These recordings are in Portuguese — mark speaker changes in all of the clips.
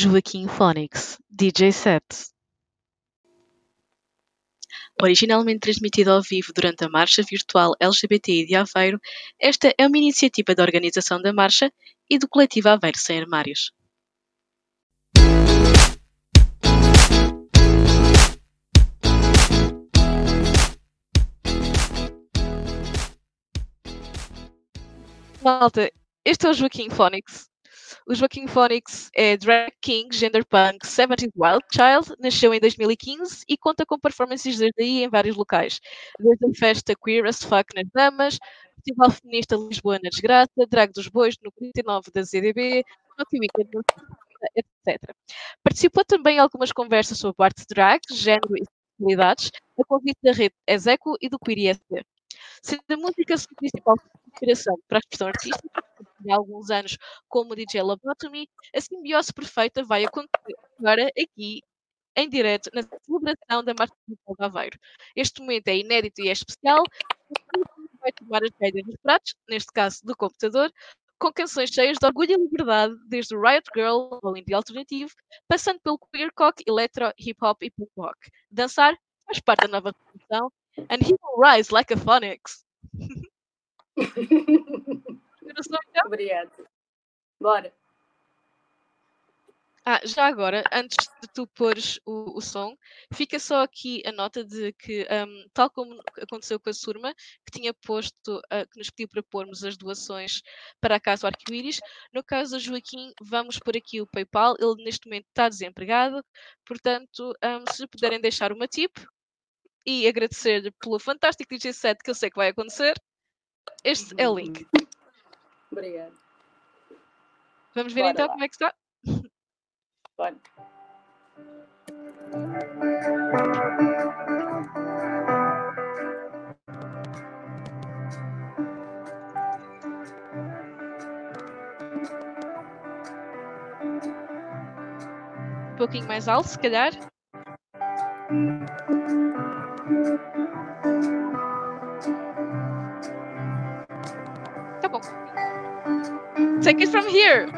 Speaker 1: Joaquim Phoenix, DJ set. Originalmente transmitida ao vivo durante a Marcha Virtual LGBTI de Aveiro, esta é uma iniciativa da organização da Marcha e do coletivo Aveiro Sem Armários. Malta, este é o Joaquim Phoenix. O Joaquim Phoenix é drag king, gender punk, 70s wild child, nasceu em 2015 e conta com performances desde aí em vários locais. Desde a festa Queer as Fuck nas Damas, Festival Feminista Lisboa na Desgraça, Drag dos Bois no 49 da ZDB, etc. Participou também em algumas conversas sobre arte drag, género e sexualidades, a convite da rede Execo e do Queer ISD. Sendo a música sua principal inspiração para a expressão artística, há alguns anos como DJ Lobotomy, a simbiose perfeita vai acontecer agora aqui em direto na celebração da Marcha de Aveiro. Este momento é inédito e é especial. Vai tomar as rédeas dos pratos, neste caso do computador, com canções cheias de orgulho e liberdade, desde o Riot Girl ao indie alternativo, passando pelo queer cock, electro, hip hop e punk rock. Dançar faz parte da nova revolução and he will rise like a phoenix.
Speaker 2: Obrigada. Bora.
Speaker 1: Ah, já agora, antes de tu pôres o, o som, fica só aqui a nota de que, um, tal como aconteceu com a Surma, que tinha posto, uh, que nos pediu para pormos as doações para a Casa Arco-Íris, no caso do Joaquim, vamos por aqui o PayPal, ele neste momento está desempregado, portanto, um, se puderem deixar uma tip, e agradecer pelo fantástico DJ set que eu sei que vai acontecer. Este é o link.
Speaker 2: Obrigada.
Speaker 1: Vamos ver Bora então lá. como é que está?
Speaker 2: Bora.
Speaker 1: Um pouquinho mais alto, se calhar. Take it from here.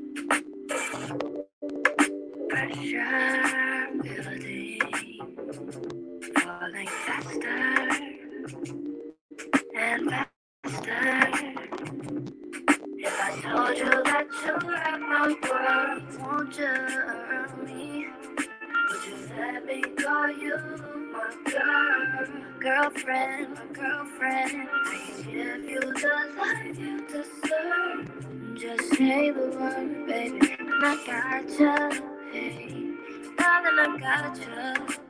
Speaker 3: gotcha. Hey, now that I gotcha.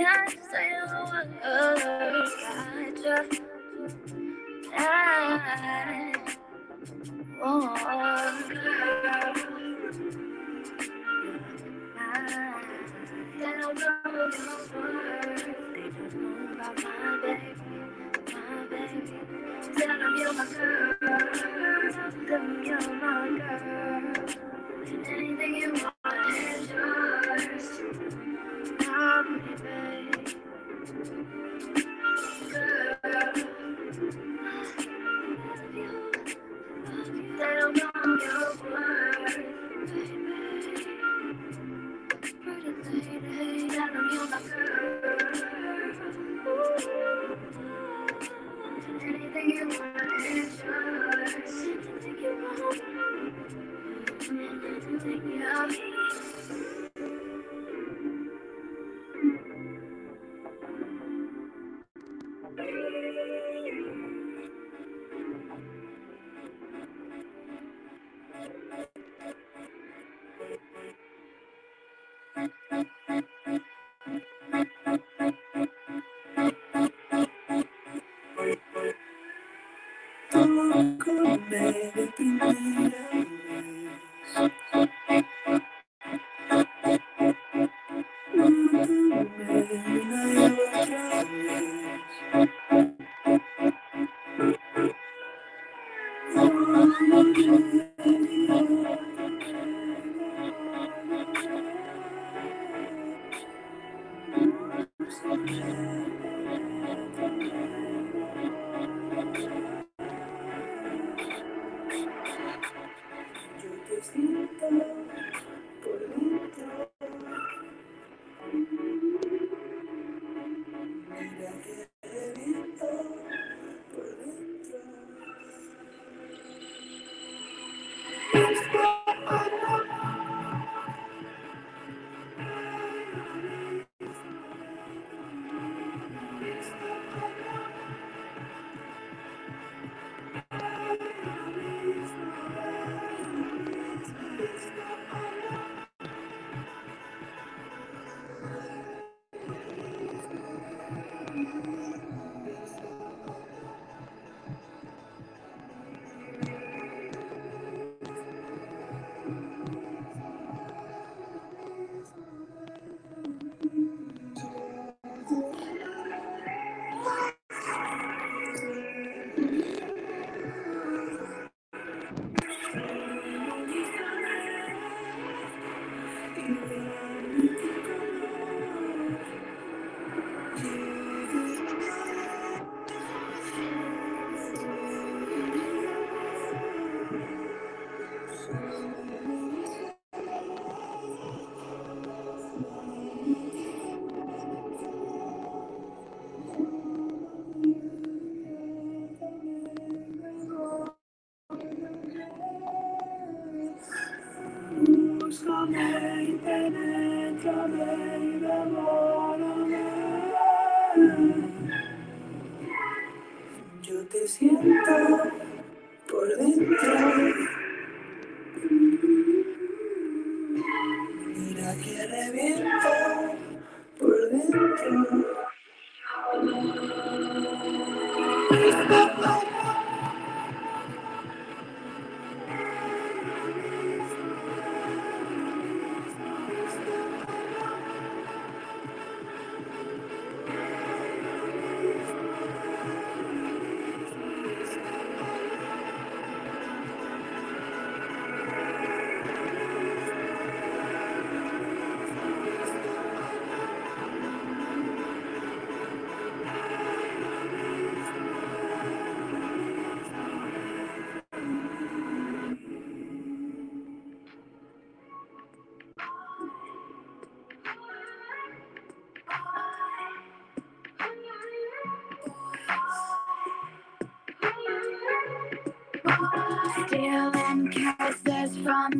Speaker 3: can't say a word. I just died. Oh, they don't my baby, my baby. Tell them you're my girl. Tell them you're my girl. distinto.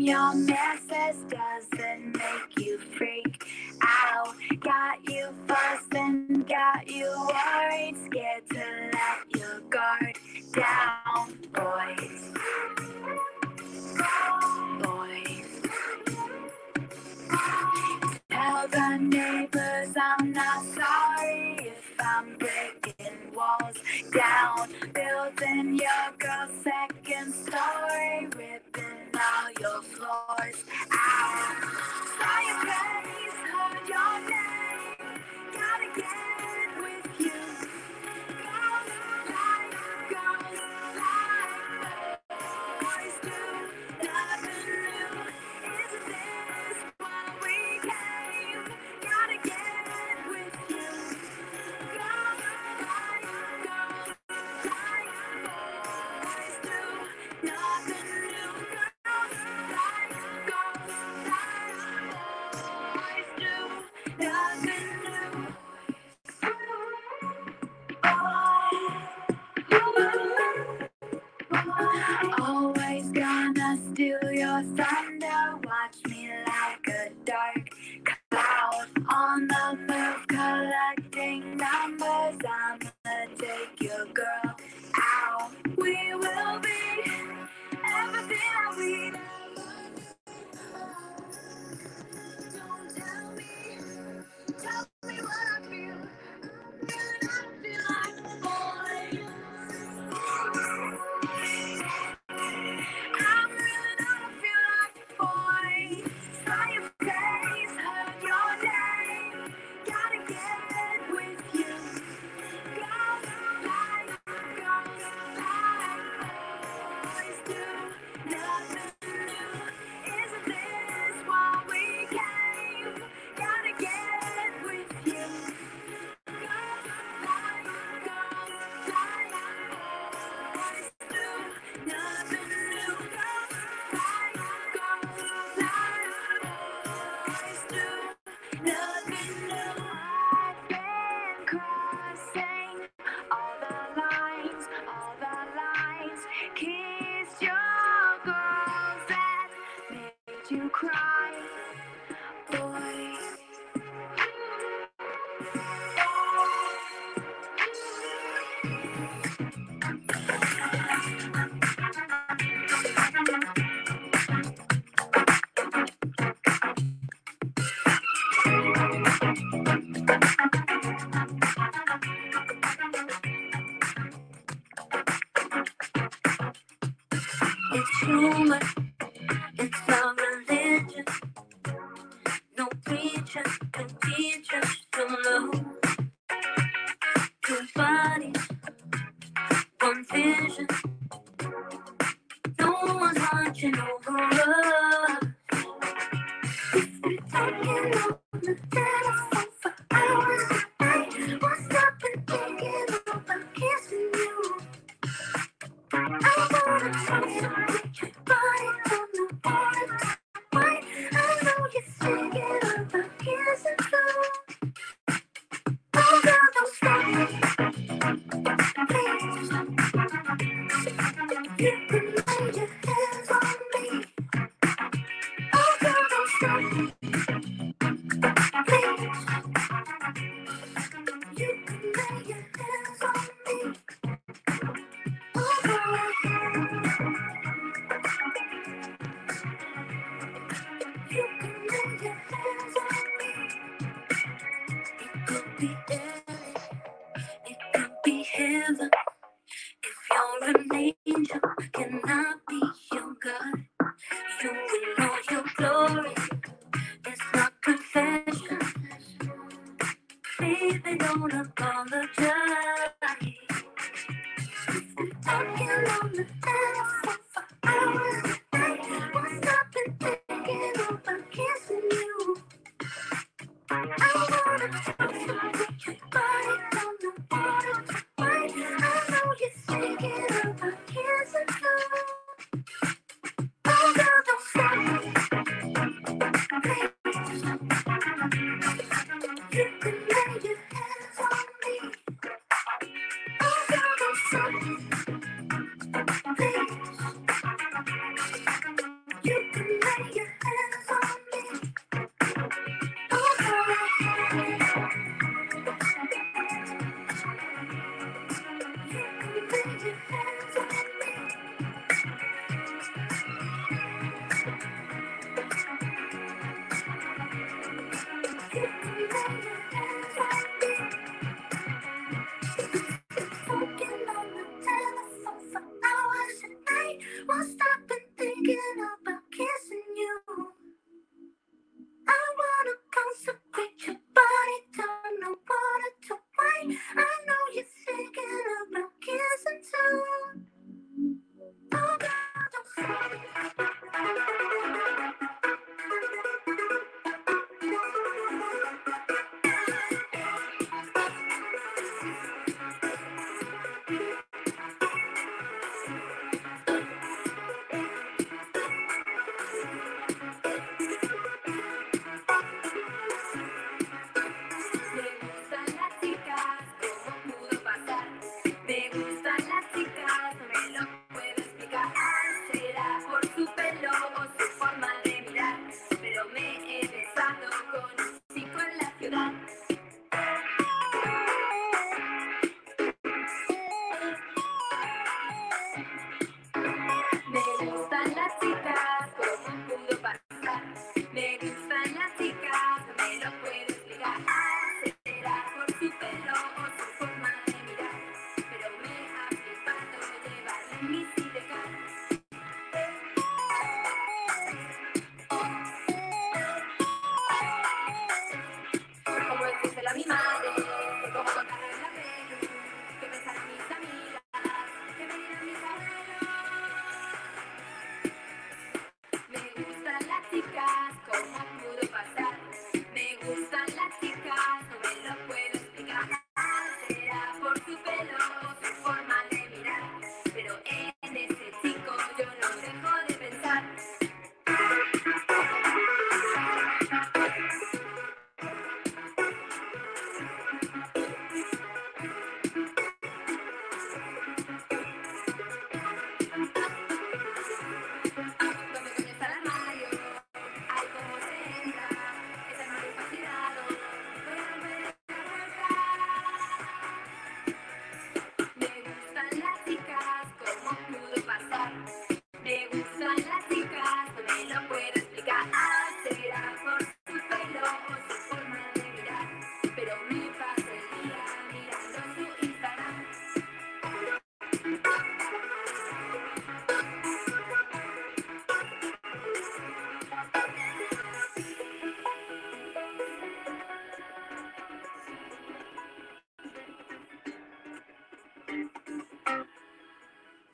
Speaker 3: your mouth. Just us, come teach know. Thank you.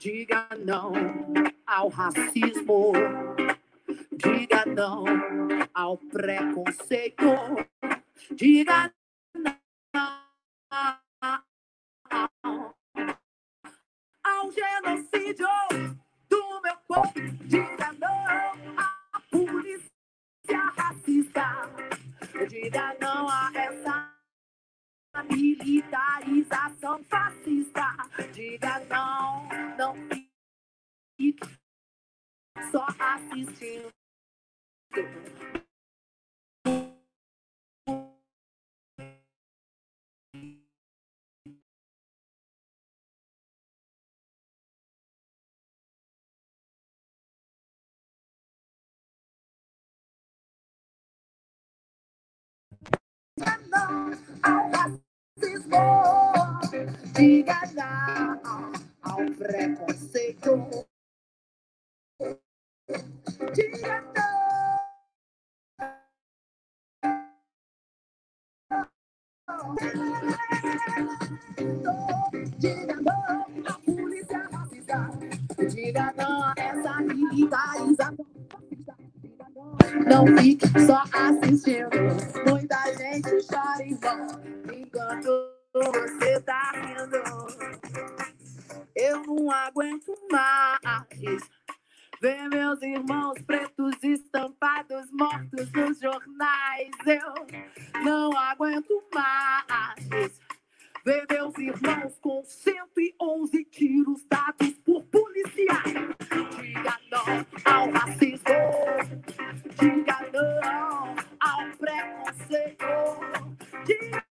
Speaker 4: Diga não ao racismo. Diga não ao preconceito. Diga diga não ao preconceito. Diga não. Diga não à polícia racista. Diga não a essa militarização. Não fique só assistindo. Muita gente chora em vão enquanto você tá rindo. Eu não aguento mais ver meus irmãos pretos estampados mortos nos jornais. Eu não aguento mais ver meus irmãos com 111 tiros dados por policiais. Diga não ao racismo, diga não ao preconceito, diga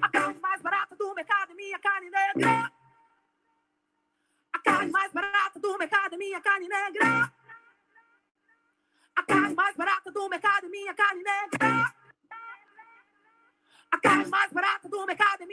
Speaker 4: A carne mais barata do mercado é minha carne negra. A carne mais barata do mercado é minha carne negra. A carne mais barata do mercado é minha carne negra. A carne mais barata do mercado é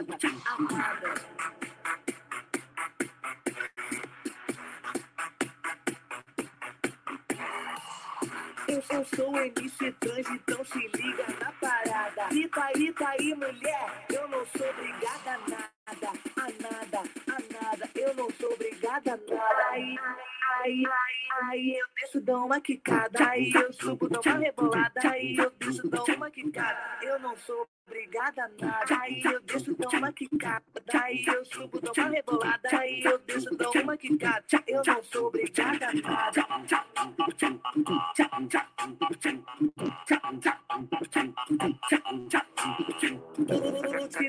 Speaker 4: A
Speaker 5: nada, a nada. Eu, sou MC trans, então se liga na parada. Rita aí, aí, mulher. Eu não sou obrigada a nada, a nada, a nada. Eu não sou obrigada a nada. Aí, aí, aí, eu desço, dou uma quicada. Aí eu subo, dou uma rebolada. Aí eu desço, dou uma quicada. Eu não sou obrigada nada. Aí eu desço, dou uma quicada. Aí eu subo, dou uma rebolada. Aí eu desço, dou uma quicada. Eu não sou obrigada nada. Vou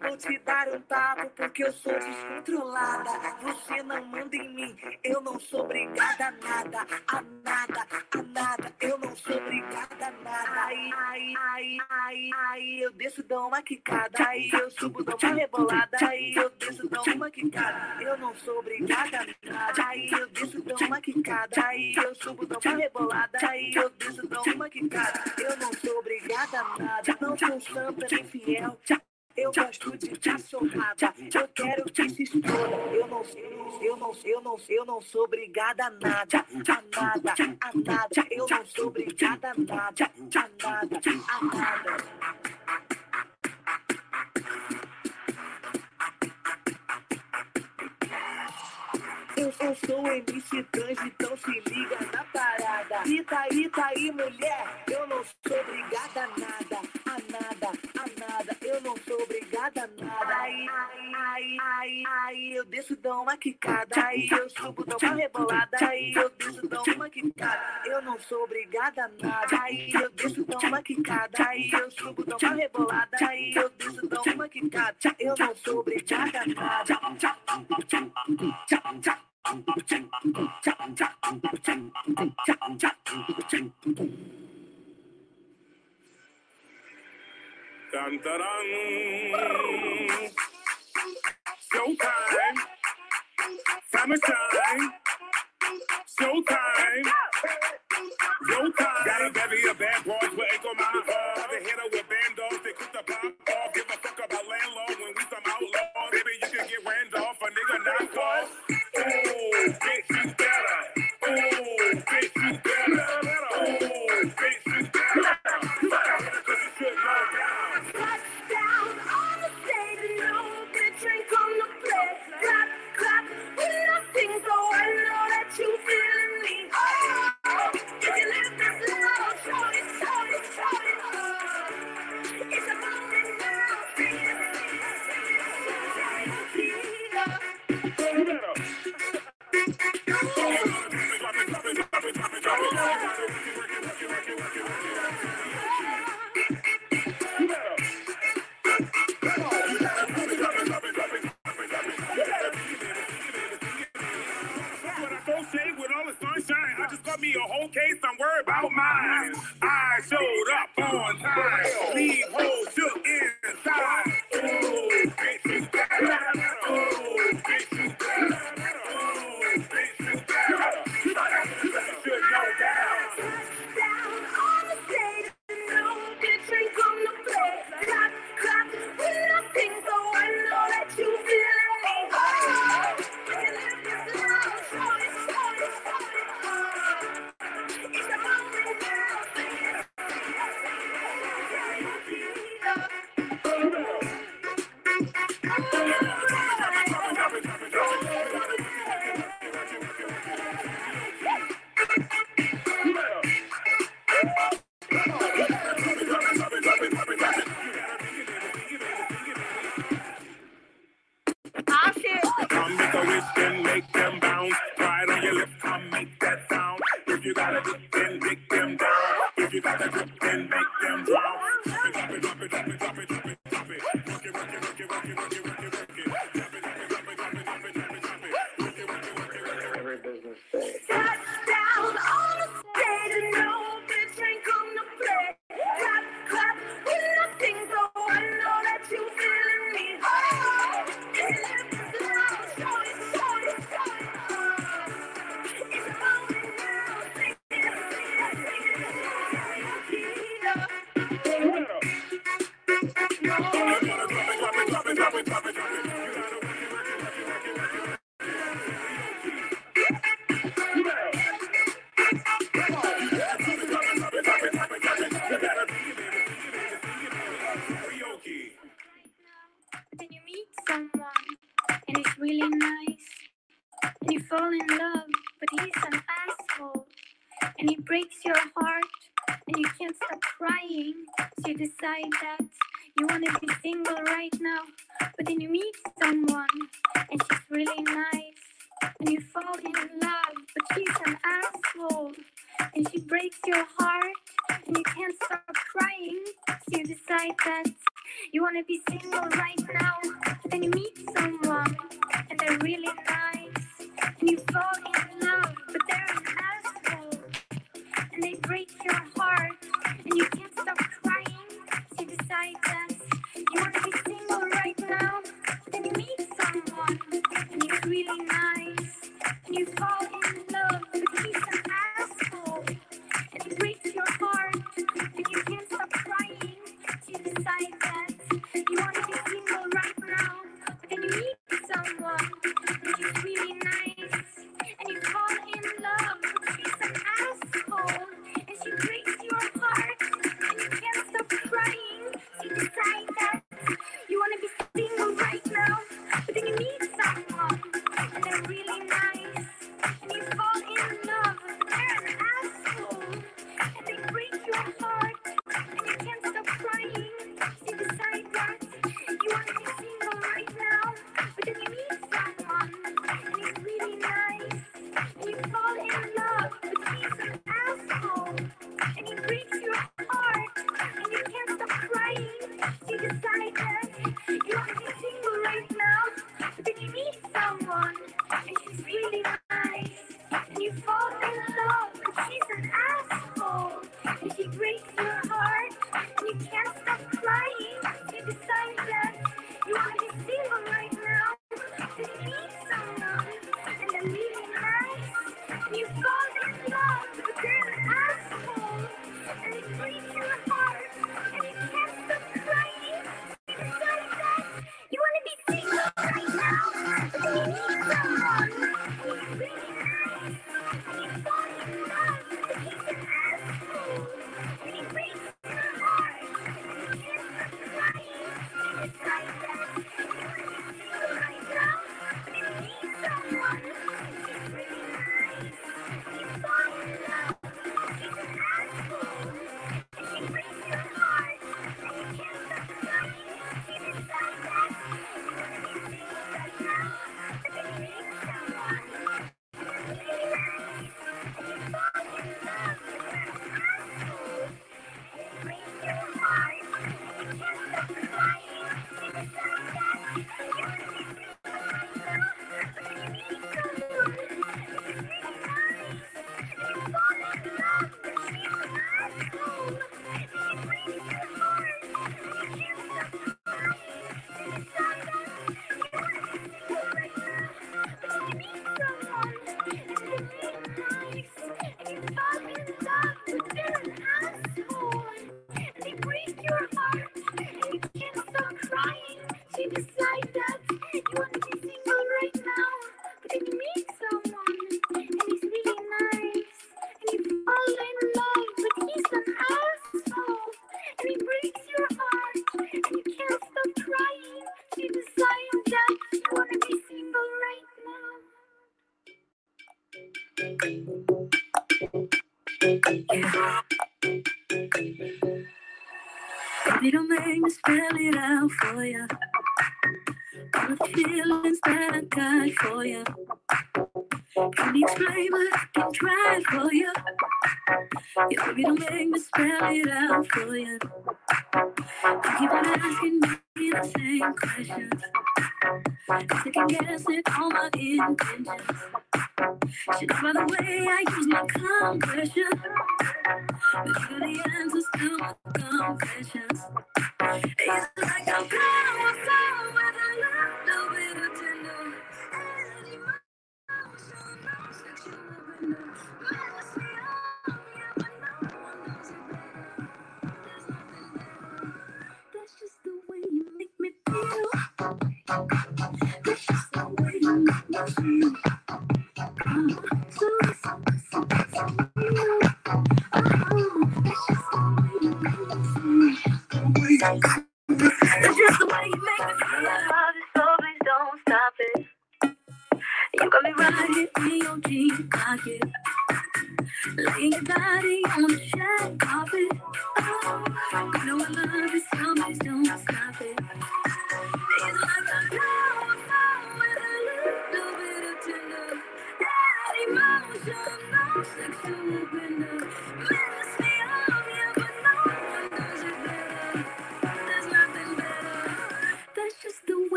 Speaker 5: vou te dar um papo porque eu sou descontrolada. Você não manda em mim, eu não sou obrigada a nada, a nada, a nada. Eu não sou obrigada a nada. Aí, aí, aí, aí, eu desço, dou uma quicada. Aí eu subo, dou uma rebolada. Aí eu desço, dou uma quicada. Eu não sou obrigada nada. Aí eu desço, dou uma quicada. Aí eu subo, dou uma rebolada. Aí eu desço, dou uma quicada. Eu não sou obrigada nada. Não sou santa nem fiel. Eu gosto de cachorrada. Eu quero que se exploda. Eu não, eu não, eu não, eu não sou obrigada a nada, a nada, a nada. Eu não sou obrigada a nada, a nada, a nada. Eu, eu sou MC trans, então se liga na parada. Rita aí, tá aí, mulher. Eu não sou obrigada a nada, a nada, a nada. Eu não sou obrigada a nada. Aí, aí, aí, aí, aí eu desço, dou uma quicada. Aí eu subo, dou uma rebolada. Aí eu desço, dou uma quicada. Eu não sou obrigada a nada. Aí eu desço, dou uma quicada. Aí eu subo, dou uma rebolada. Aí eu desço, dou uma quicada. Eu não sou obrigada a nada.
Speaker 6: Dun, Showtime. Summertime. Showtime.
Speaker 7: You
Speaker 8: don't make me spell it out for you. You keep on asking me
Speaker 9: the
Speaker 8: same questions. Cause I can guess all my intentions.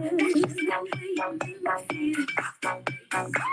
Speaker 8: Thank you.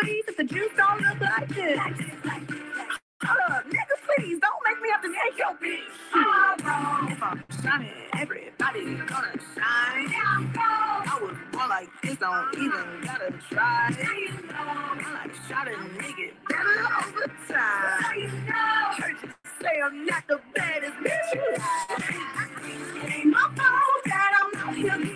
Speaker 8: please, if the juice don't look like this. Uh, nigga, please don't make me have to make your bitch. Oh, if I'm shining, Everybody's gonna shine. I was born like this, don't even gotta try. I like shot a nigga better over time. Heard you say I'm not the baddest bitch. Ain't my fault that I'm not here.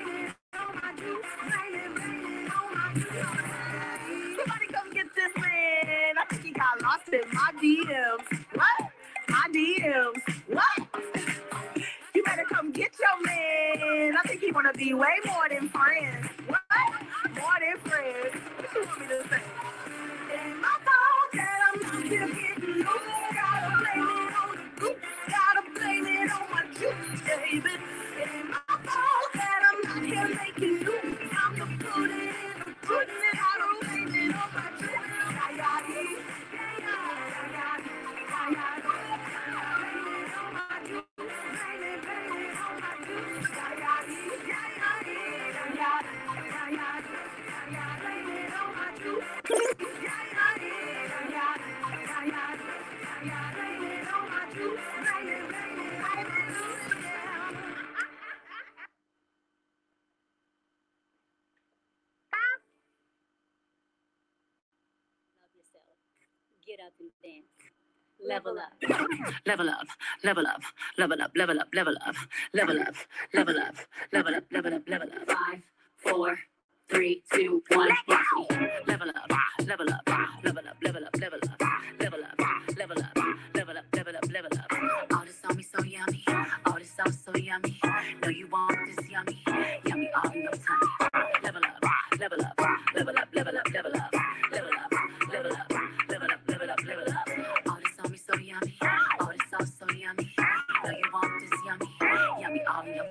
Speaker 10: I lost in my DMs. What? My DMs. What? You better come get your man. I think he wanna be way more than friends. What? More than friends. What you want me to say? My that I'm not getting loose. Gotta blame it on the. Gotta blame it on my juice, baby. My that I'm not here making news. I'm gonna put it in the pudding. Gotta blame it on my.
Speaker 11: Get up and dance. Level up.
Speaker 12: Level up, level up, level up, level up, level up, level up, level up, level up, level up, level up. Five, four, three, two, one. Watch me. Level up, level up, level up, level up, level up, level up, level up, level up, level up, level up. All this on me so yummy, all this sauce so yummy. Know you want this yummy, yummy all in your tummy. Level up, level up, level up, level up, level up, yummy all your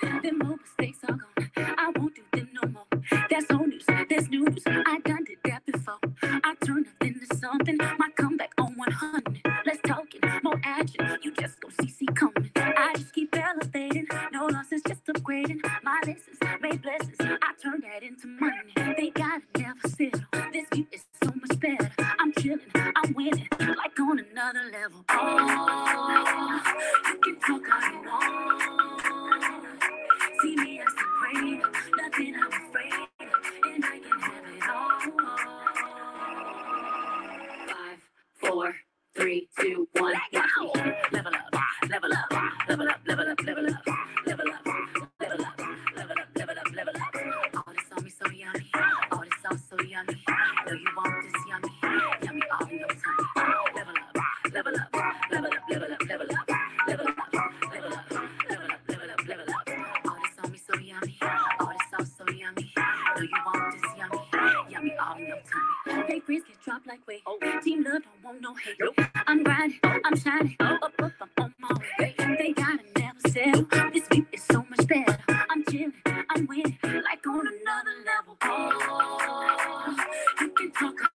Speaker 12: tummy.
Speaker 13: Them old mistakes are gone. I won't do them no more. That's old news. That's new news. I done did that before. I turned nothing to something. My comeback on 100. Let's talk it. More action. You just go CC coming. I just keep elevating. No losses, just upgrading. My lessons made blessings. I turn that into money. They gotta never settle. This view is so much better. I'm chilling. I'm winning. Like on another level. Oh,
Speaker 12: three, two, one. Watch me.
Speaker 13: They friends get dropped like weight. Oh. Team love don't want no hate. I'm grinding, I'm shining, up, up, up, I'm on my way. They gotta never settle. This view is so much better. I'm chilling, I'm winning, like on another level. Oh, you can talk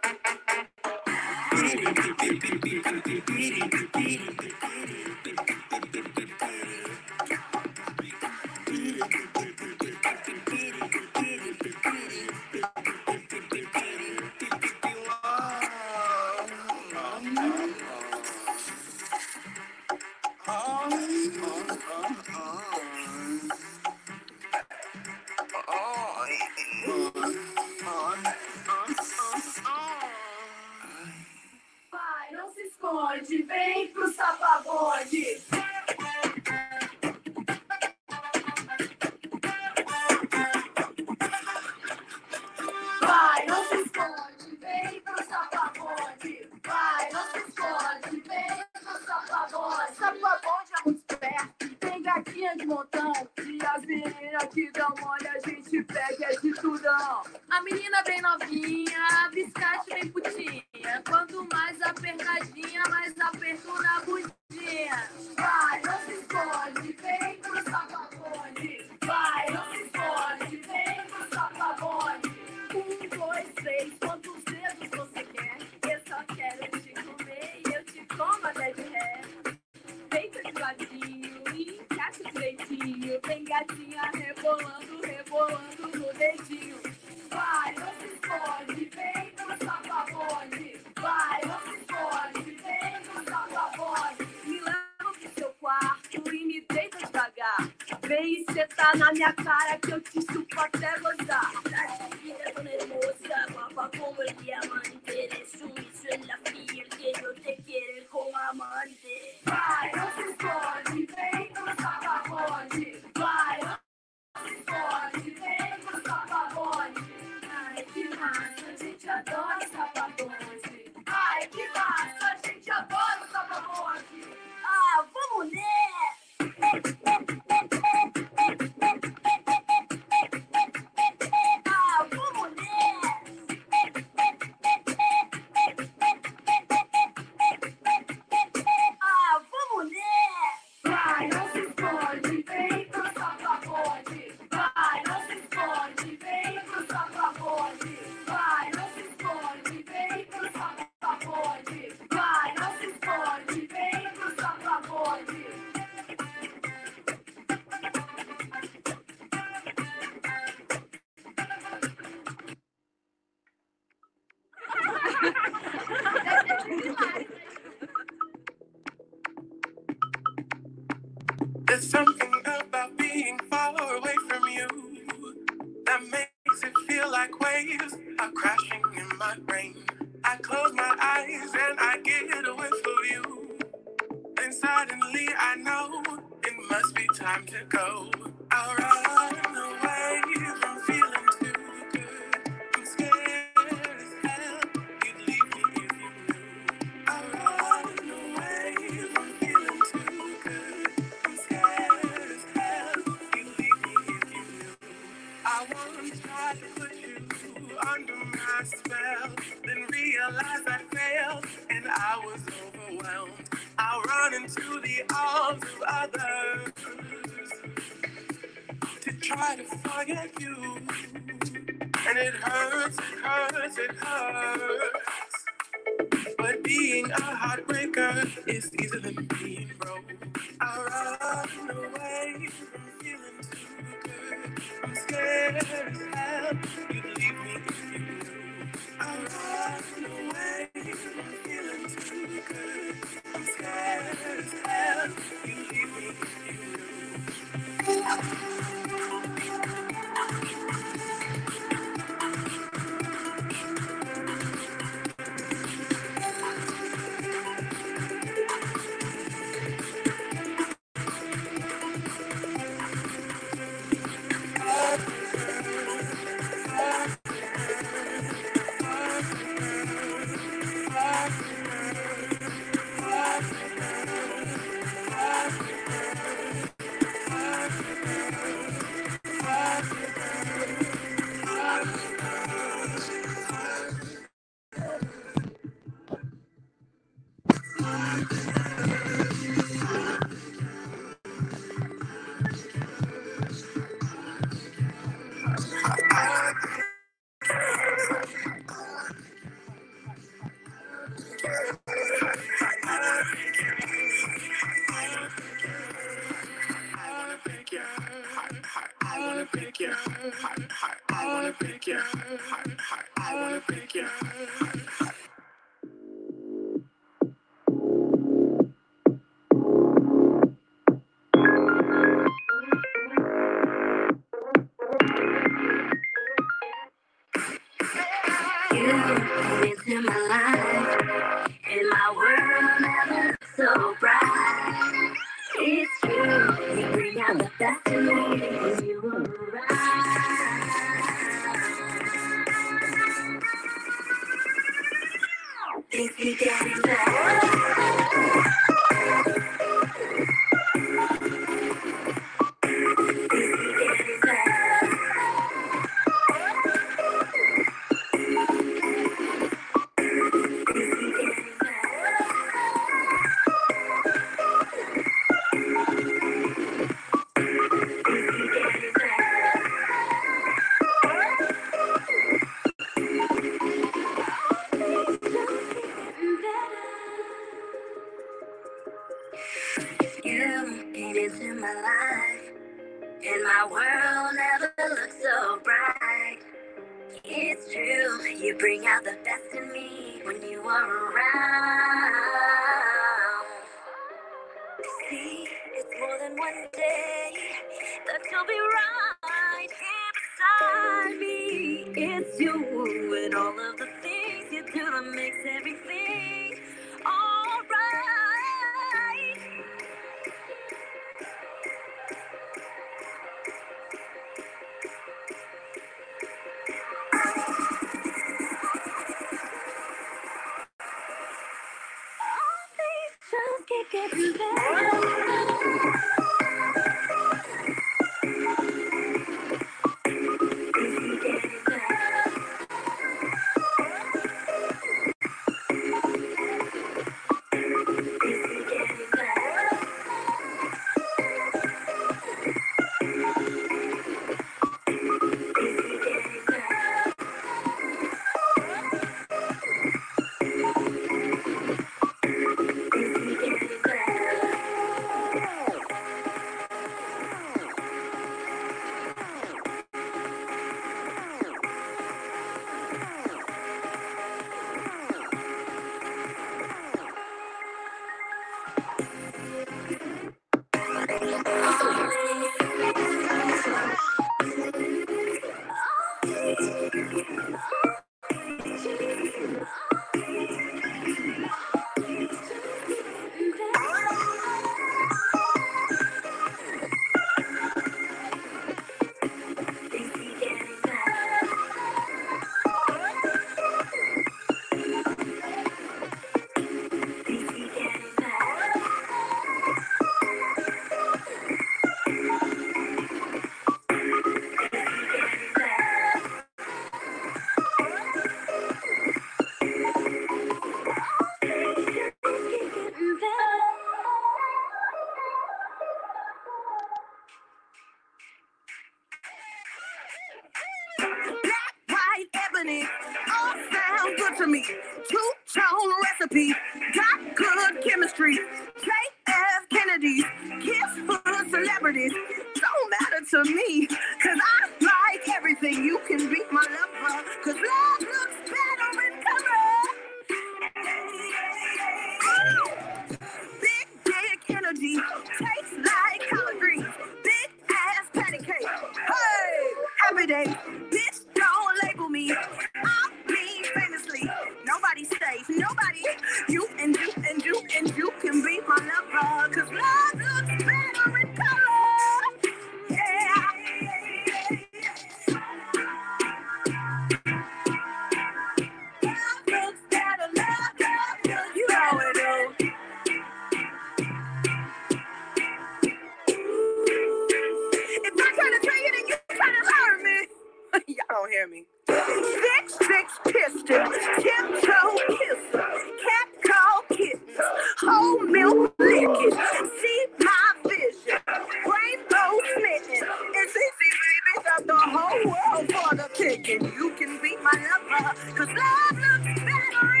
Speaker 14: my
Speaker 10: lover, cause love looks better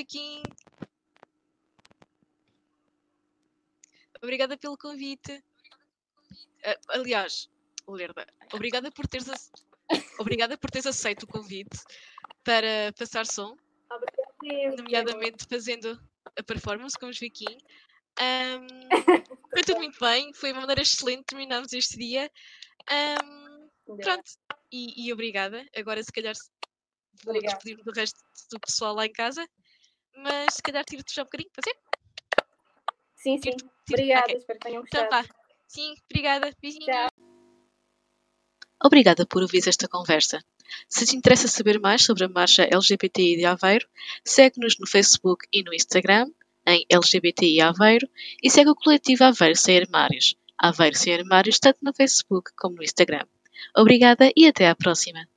Speaker 1: Joaquim. Obrigada pelo convite. Uh, aliás, Lerda, obrigada por teres obrigada por teres aceito o convite para passar som. Nomeadamente fazendo a performance com o Joaquim. Um, foi tudo muito bem, foi uma maneira excelente, terminarmos este dia. Um, pronto, e, e, obrigada. Agora se calhar vou despedir do resto do pessoal lá em casa mas se calhar tiro-te já um bocadinho, pode ser?
Speaker 2: Sim, sim. Obrigada,
Speaker 1: okay.
Speaker 2: espero que tenham
Speaker 1: então
Speaker 2: gostado.
Speaker 1: Então, tá. Sim, obrigada. Beijinho.
Speaker 2: Tchau.
Speaker 1: Obrigada por ouvir esta conversa. Se te interessa saber mais sobre a marcha LGBTI de Aveiro, segue-nos no Facebook e no Instagram, em LGBTI Aveiro, e segue o coletivo Aveiro Sem Armários, Aveiro Sem Armários, tanto no Facebook como no Instagram. Obrigada e até à próxima!